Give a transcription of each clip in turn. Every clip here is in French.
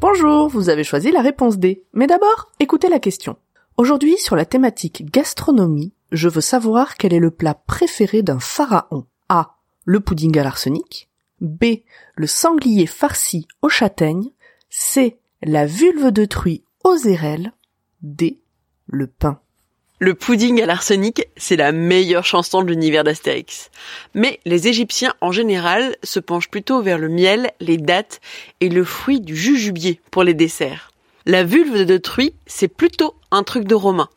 Bonjour, vous avez choisi la réponse D. Mais d'abord, écoutez la question. Aujourd'hui, sur la thématique gastronomie, je veux savoir quel est le plat préféré d'un pharaon. A. Le pudding à l'arsenic. B. Le sanglier farci aux châtaignes. C. La vulve de truie aux érelles. D. Le pain. Le pudding à l'arsenic, c'est la meilleure chanson de l'univers d'Astérix. Mais les Égyptiens en général se penchent plutôt vers le miel, les dattes et le fruit du jujubier pour les desserts. La vulve de truie, c'est plutôt un truc de romain.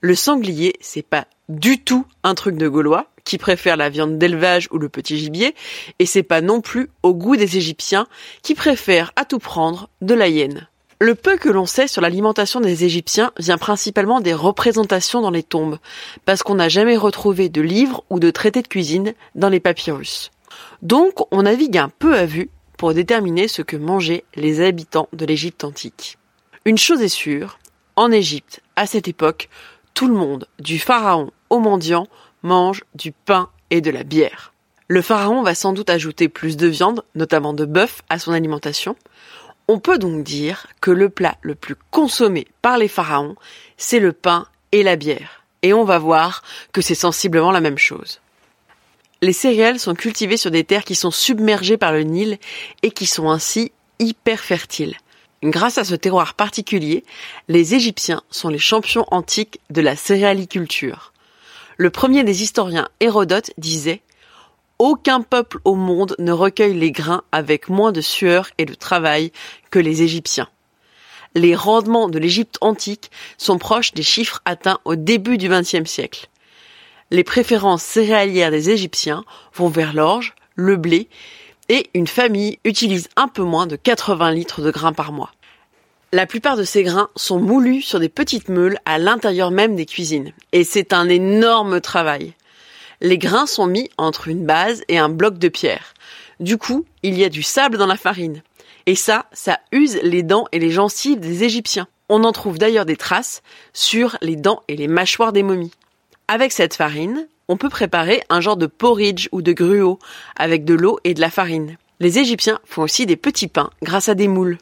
Le sanglier, c'est pas du tout un truc de gaulois qui préfèrent la viande d'élevage ou le petit gibier et c'est pas non plus au goût des Égyptiens qui préfèrent à tout prendre de la hyène. Le peu que l'on sait sur l'alimentation des Égyptiens vient principalement des représentations dans les tombes, parce qu'on n'a jamais retrouvé de livres ou de traités de cuisine dans les papyrus. Donc on navigue un peu à vue pour déterminer ce que mangeaient les habitants de l'Égypte antique. Une chose est sûre, en Égypte, à cette époque, tout le monde, du pharaon au mendiant, mange du pain et de la bière. Le pharaon va sans doute ajouter plus de viande, notamment de bœuf, à son alimentation. On peut donc dire que le plat le plus consommé par les pharaons, c'est le pain et la bière. Et on va voir que c'est sensiblement la même chose. Les céréales sont cultivées sur des terres qui sont submergées par le Nil et qui sont ainsi hyper fertiles. Grâce à ce terroir particulier, les Égyptiens sont les champions antiques de la céréaliculture. Le premier des historiens, Hérodote, disait aucun peuple au monde ne recueille les grains avec moins de sueur et de travail que les Égyptiens. Les rendements de l'Égypte antique sont proches des chiffres atteints au début du XXe siècle. Les préférences céréalières des Égyptiens vont vers l'orge, le blé, et une famille utilise un peu moins de 80 litres de grains par mois. La plupart de ces grains sont moulus sur des petites meules à l'intérieur même des cuisines, et c'est un énorme travail les grains sont mis entre une base et un bloc de pierre. Du coup, il y a du sable dans la farine. Et ça, ça use les dents et les gencives des Égyptiens. On en trouve d'ailleurs des traces sur les dents et les mâchoires des momies. Avec cette farine, on peut préparer un genre de porridge ou de gruau avec de l'eau et de la farine. Les Égyptiens font aussi des petits pains grâce à des moules.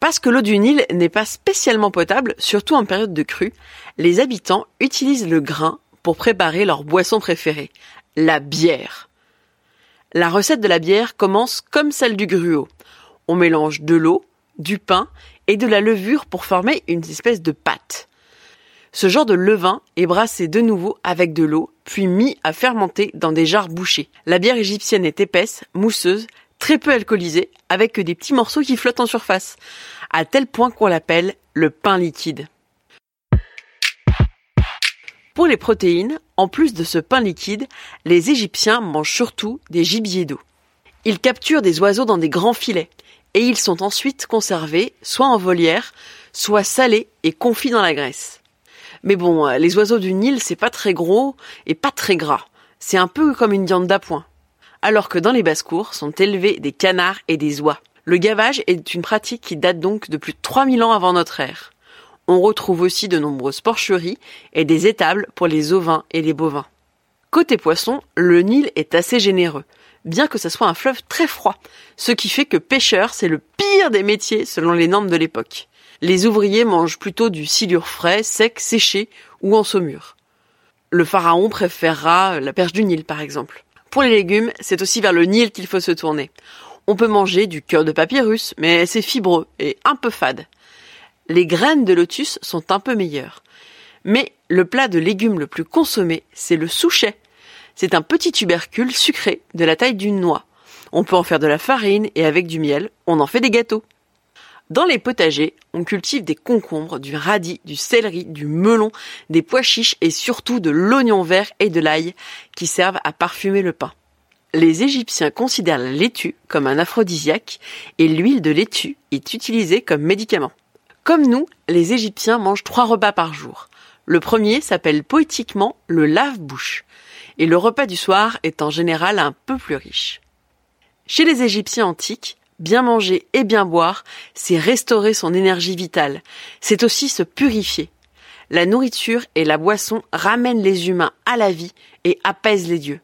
Parce que l'eau du Nil n'est pas spécialement potable, surtout en période de crue, les habitants utilisent le grain pour préparer leur boisson préférée, la bière. La recette de la bière commence comme celle du gruau. On mélange de l'eau, du pain et de la levure pour former une espèce de pâte. Ce genre de levain est brassé de nouveau avec de l'eau, puis mis à fermenter dans des jarres bouchées. La bière égyptienne est épaisse, mousseuse, très peu alcoolisée, avec que des petits morceaux qui flottent en surface, à tel point qu'on l'appelle le pain liquide. Pour les protéines, en plus de ce pain liquide, les Égyptiens mangent surtout des gibiers d'eau. Ils capturent des oiseaux dans des grands filets et ils sont ensuite conservés soit en volière, soit salés et confits dans la graisse. Mais bon, euh, les oiseaux du Nil, c'est pas très gros et pas très gras. C'est un peu comme une viande d'appoint. Alors que dans les basses-cours sont élevés des canards et des oies. Le gavage est une pratique qui date donc de plus de 3000 ans avant notre ère. On retrouve aussi de nombreuses porcheries et des étables pour les ovins et les bovins. Côté poisson, le Nil est assez généreux, bien que ce soit un fleuve très froid, ce qui fait que pêcheur, c'est le pire des métiers selon les normes de l'époque. Les ouvriers mangent plutôt du silure frais, sec, séché ou en saumure. Le pharaon préférera la perche du Nil par exemple. Pour les légumes, c'est aussi vers le Nil qu'il faut se tourner. On peut manger du cœur de papyrus, mais c'est fibreux et un peu fade les graines de lotus sont un peu meilleures. Mais le plat de légumes le plus consommé, c'est le souchet. C'est un petit tubercule sucré de la taille d'une noix. On peut en faire de la farine et avec du miel, on en fait des gâteaux. Dans les potagers, on cultive des concombres, du radis, du céleri, du melon, des pois chiches et surtout de l'oignon vert et de l'ail qui servent à parfumer le pain. Les Égyptiens considèrent la laitue comme un aphrodisiaque et l'huile de laitue est utilisée comme médicament. Comme nous, les Égyptiens mangent trois repas par jour. Le premier s'appelle poétiquement le lave-bouche et le repas du soir est en général un peu plus riche. Chez les Égyptiens antiques, bien manger et bien boire, c'est restaurer son énergie vitale, c'est aussi se purifier. La nourriture et la boisson ramènent les humains à la vie et apaisent les dieux.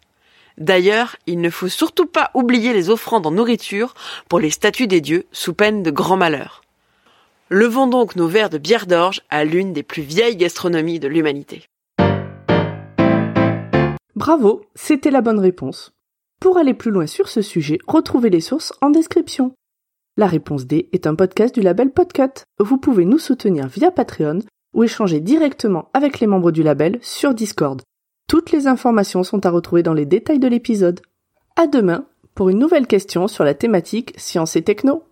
D'ailleurs, il ne faut surtout pas oublier les offrandes en nourriture pour les statues des dieux sous peine de grands malheurs. Levons donc nos verres de bière d'orge à l'une des plus vieilles gastronomies de l'humanité. Bravo, c'était la bonne réponse. Pour aller plus loin sur ce sujet, retrouvez les sources en description. La réponse D est un podcast du label Podcut. Vous pouvez nous soutenir via Patreon ou échanger directement avec les membres du label sur Discord. Toutes les informations sont à retrouver dans les détails de l'épisode. À demain pour une nouvelle question sur la thématique science et techno.